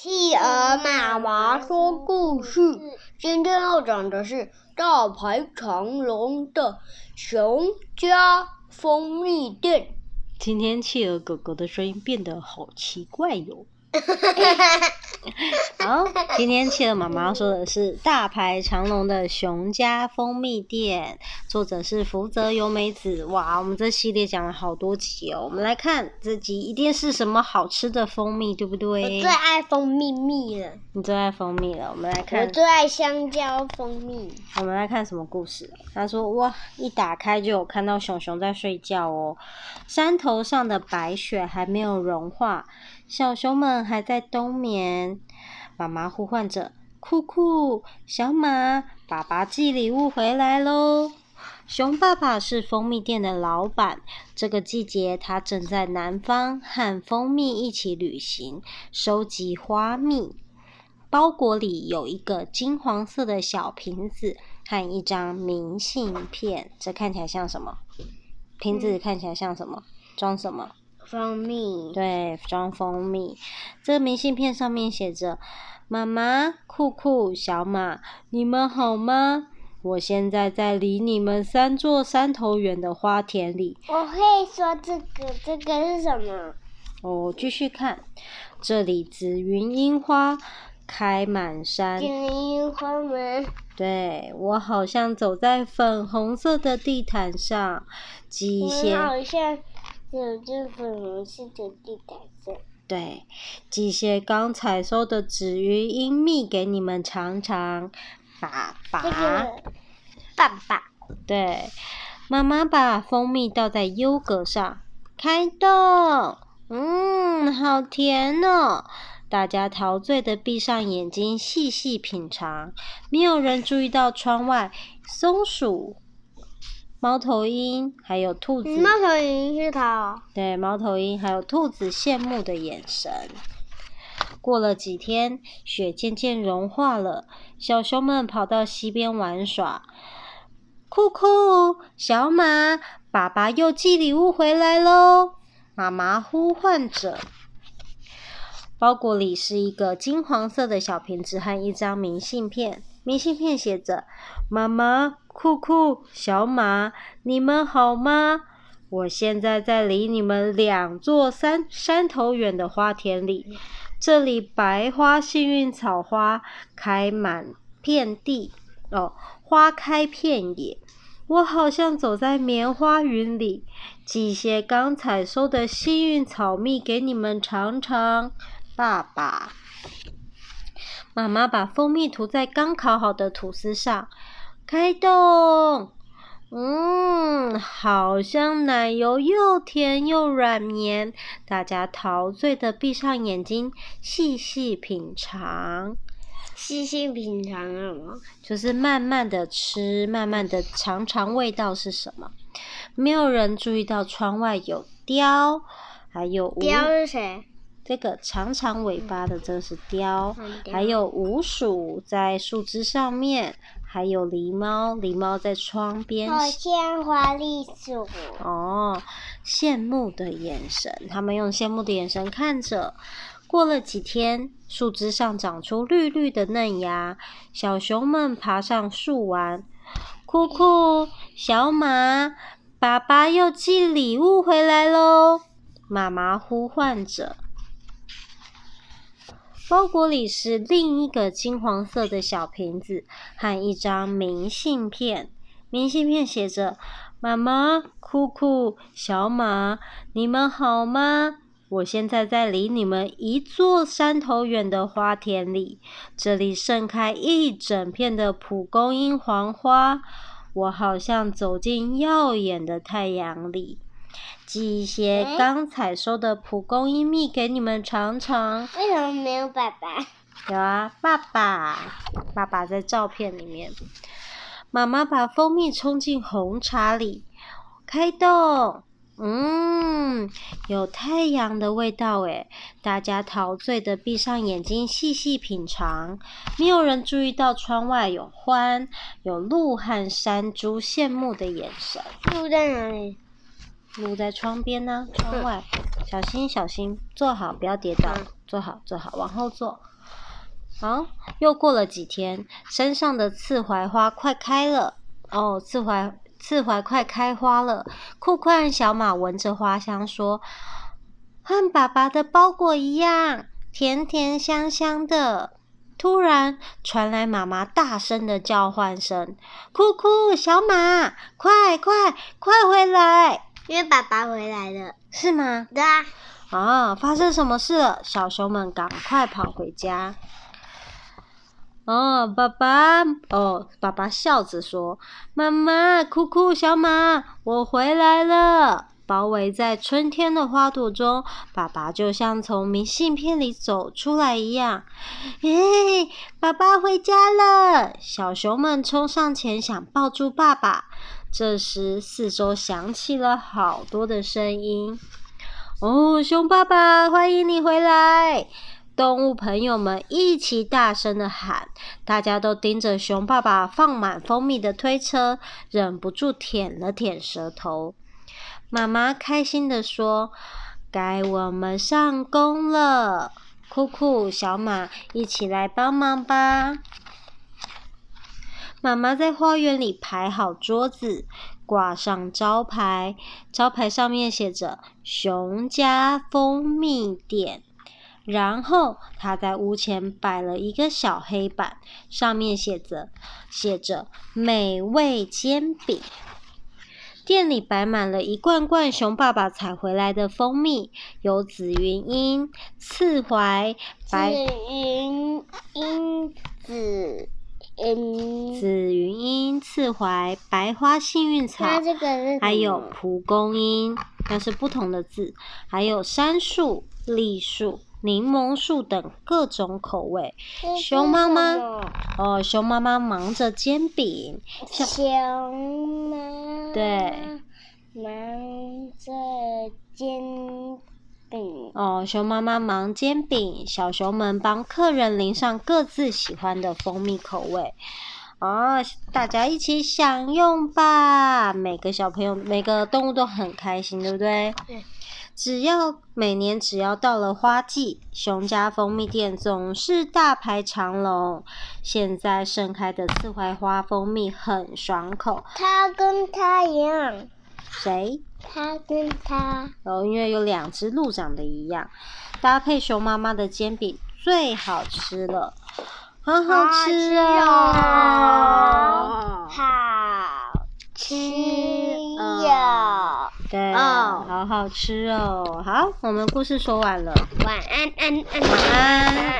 企鹅妈妈说故事，今天要讲的是大排长龙的熊家蜂蜜店。今天企鹅狗狗的声音变得好奇怪哟。好，今天企鹅妈妈要说的是大排长龙的熊家蜂蜜店，作者是福泽由美子。哇，我们这系列讲了好多集哦。我们来看这集一定是什么好吃的蜂蜜，对不对？我最爱蜂蜜蜜了。你最爱蜂蜜了。我们来看。我最爱香蕉蜂蜜。我们来看什么故事？他说：哇，一打开就有看到熊熊在睡觉哦。山头上的白雪还没有融化。小熊们还在冬眠，妈妈呼唤着：“酷酷，小马，爸爸寄礼物回来喽！”熊爸爸是蜂蜜店的老板，这个季节他正在南方和蜂蜜一起旅行，收集花蜜。包裹里有一个金黄色的小瓶子和一张明信片，这看起来像什么？瓶子看起来像什么？装什么？蜂蜜，对，装蜂蜜。这个明信片上面写着：“妈妈、酷酷、小马，你们好吗？我现在在离你们三座山头远的花田里。”我会说这个，这个是什么？哦，继续看，这里紫云樱花开满山。紫云樱花门？对，我好像走在粉红色的地毯上。我好像。有这粉红色的地毯上。对，寄些刚采收的紫云樱蜜给你们尝尝，爸爸。这个，爸爸。对，妈妈把蜂蜜倒在优格上，开动。嗯，好甜哦！大家陶醉的闭上眼睛，细细品尝。没有人注意到窗外松鼠。猫头鹰还有兔子，猫头鹰是它哦。对，猫头鹰还有兔子羡慕的眼神。过了几天，雪渐渐融化了，小熊们跑到溪边玩耍。酷酷，小马，爸爸又寄礼物回来喽！妈妈呼唤着。包裹里是一个金黄色的小瓶子和一张明信片，明信片写着：“妈妈。”酷酷，小马，你们好吗？我现在在离你们两座山山头远的花田里，这里白花幸运草花开满遍地，哦，花开遍野。我好像走在棉花云里，寄些刚采收的幸运草蜜给你们尝尝。爸爸，妈妈把蜂蜜涂在刚烤好的吐司上。开动，嗯，好香奶油，又甜又软绵。大家陶醉的闭上眼睛，细细品尝。细细品尝什么？就是慢慢的吃，慢慢的尝尝味道是什么。没有人注意到窗外有雕，还有雕是谁？这个长长尾巴的，这是雕，还有鼯鼠在树枝上面。还有狸猫，狸猫在窗边。好像花栗鼠。哦，羡慕的眼神，他们用羡慕的眼神看着。过了几天，树枝上长出绿绿的嫩芽，小熊们爬上树玩。酷酷，小马，爸爸又寄礼物回来喽！妈妈呼唤着。包裹里是另一个金黄色的小瓶子和一张明信片。明信片写着：“妈妈，酷酷，小马，你们好吗？我现在在离你们一座山头远的花田里，这里盛开一整片的蒲公英黄花，我好像走进耀眼的太阳里。”寄一些刚采收的蒲公英蜜给你们尝尝。为什么没有爸爸？有啊，爸爸，爸爸在照片里面。妈妈把蜂蜜冲进红茶里，开动。嗯，有太阳的味道诶。大家陶醉的闭上眼睛，细细品尝。没有人注意到窗外有獾、有鹿和山猪羡慕的眼神。鹿在哪里？撸在窗边呢、啊，窗外，小心小心，坐好，不要跌倒，坐好坐好，往后坐。好，又过了几天，山上的刺槐花快开了哦，刺槐刺槐快开花了。酷酷和小马闻着花香说：“和爸爸的包裹一样，甜甜香香的。”突然传来妈妈大声的叫唤声：“酷酷，小马，快快快回来！因为爸爸回来了，是吗？”“对啊。”“啊，发生什么事了？”小熊们赶快跑回家。哦，爸爸，哦，爸爸笑着说：“妈妈，酷酷，小马，我回来了。”包围在春天的花朵中，爸爸就像从明信片里走出来一样。耶，爸爸回家了！小熊们冲上前想抱住爸爸，这时四周响起了好多的声音。哦，熊爸爸，欢迎你回来！动物朋友们一起大声的喊，大家都盯着熊爸爸放满蜂蜜的推车，忍不住舔了舔舌头。妈妈开心的说：“该我们上工了，酷酷、小马，一起来帮忙吧。”妈妈在花园里排好桌子，挂上招牌，招牌上面写着“熊家蜂蜜店”。然后他在屋前摆了一个小黑板，上面写着写着“美味煎饼”。店里摆满了一罐罐熊爸爸采回来的蜂蜜，有紫云英、刺槐、白紫云英、紫嗯紫云英、刺槐、白花幸运草，还有蒲公英，那是不同的字，还有杉树、栗树。柠檬树等各种口味，熊妈妈哦，熊妈妈忙着煎饼。熊妈对，忙着煎饼。哦，熊妈妈忙煎饼，小熊们帮客人淋上各自喜欢的蜂蜜口味。哦，大家一起享用吧！每个小朋友、每个动物都很开心，对不对？对。只要每年只要到了花季，熊家蜂蜜店总是大排长龙。现在盛开的刺槐花蜂蜜很爽口。它跟它一样。谁？他跟他。哦，因为有两只鹿长得一样，搭配熊妈妈的煎饼最好吃了，很好吃哦！好吃哟。对，oh. 好好吃哦。好，我们故事说完了。晚安，安安，晚安。